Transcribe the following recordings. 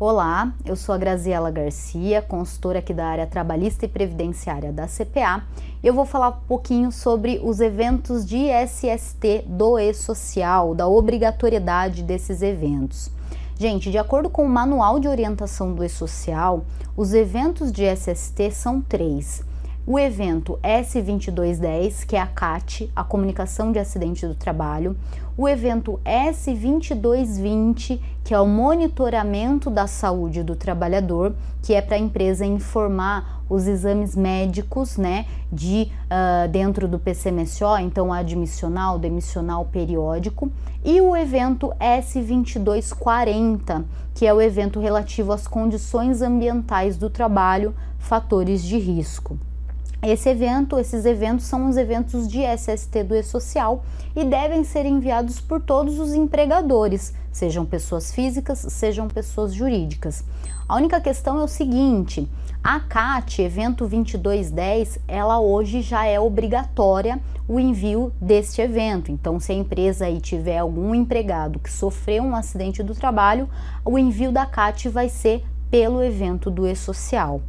Olá, eu sou a Graziela Garcia, consultora aqui da área trabalhista e previdenciária da CPA. Eu vou falar um pouquinho sobre os eventos de SST do e-social, da obrigatoriedade desses eventos. Gente, de acordo com o Manual de Orientação do e-social, os eventos de SST são três o evento S2210, que é a CAT, a Comunicação de Acidente do Trabalho, o evento S2220, que é o monitoramento da saúde do trabalhador, que é para a empresa informar os exames médicos, né, de uh, dentro do PCMSO, então admissional, demissional, periódico, e o evento S2240, que é o evento relativo às condições ambientais do trabalho, fatores de risco. Esse evento, esses eventos são os eventos de SST do E-Social e devem ser enviados por todos os empregadores, sejam pessoas físicas, sejam pessoas jurídicas. A única questão é o seguinte: a CAT, evento 2210, ela hoje já é obrigatória o envio deste evento. Então, se a empresa aí tiver algum empregado que sofreu um acidente do trabalho, o envio da CAT vai ser pelo evento do E-Social.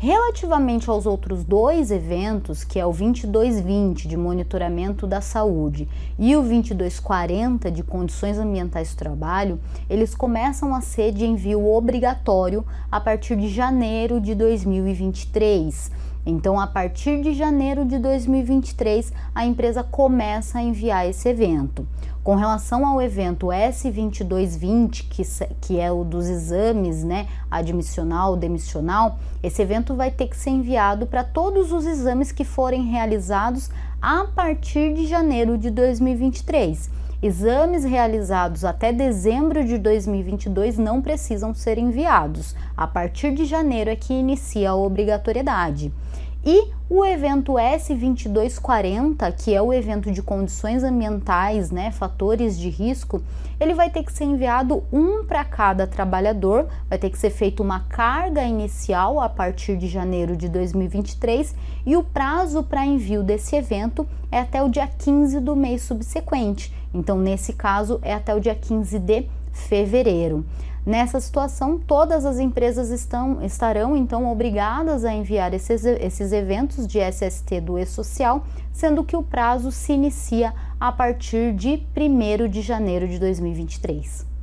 Relativamente aos outros dois eventos, que é o 2220 de monitoramento da saúde e o 2240 de condições ambientais do trabalho, eles começam a ser de envio obrigatório a partir de janeiro de 2023. Então, a partir de janeiro de 2023, a empresa começa a enviar esse evento. Com relação ao evento S2220, que, que é o dos exames, né, admissional, demissional, esse evento vai ter que ser enviado para todos os exames que forem realizados a partir de janeiro de 2023. Exames realizados até dezembro de 2022 não precisam ser enviados. A partir de janeiro é que inicia a obrigatoriedade. E o evento S2240, que é o evento de condições ambientais, né, fatores de risco, ele vai ter que ser enviado um para cada trabalhador, vai ter que ser feita uma carga inicial a partir de janeiro de 2023 e o prazo para envio desse evento é até o dia 15 do mês subsequente. Então, nesse caso, é até o dia 15 de fevereiro. Nessa situação, todas as empresas estão, estarão então obrigadas a enviar esses, esses eventos de SST do E-Social, sendo que o prazo se inicia a partir de 1 de janeiro de 2023.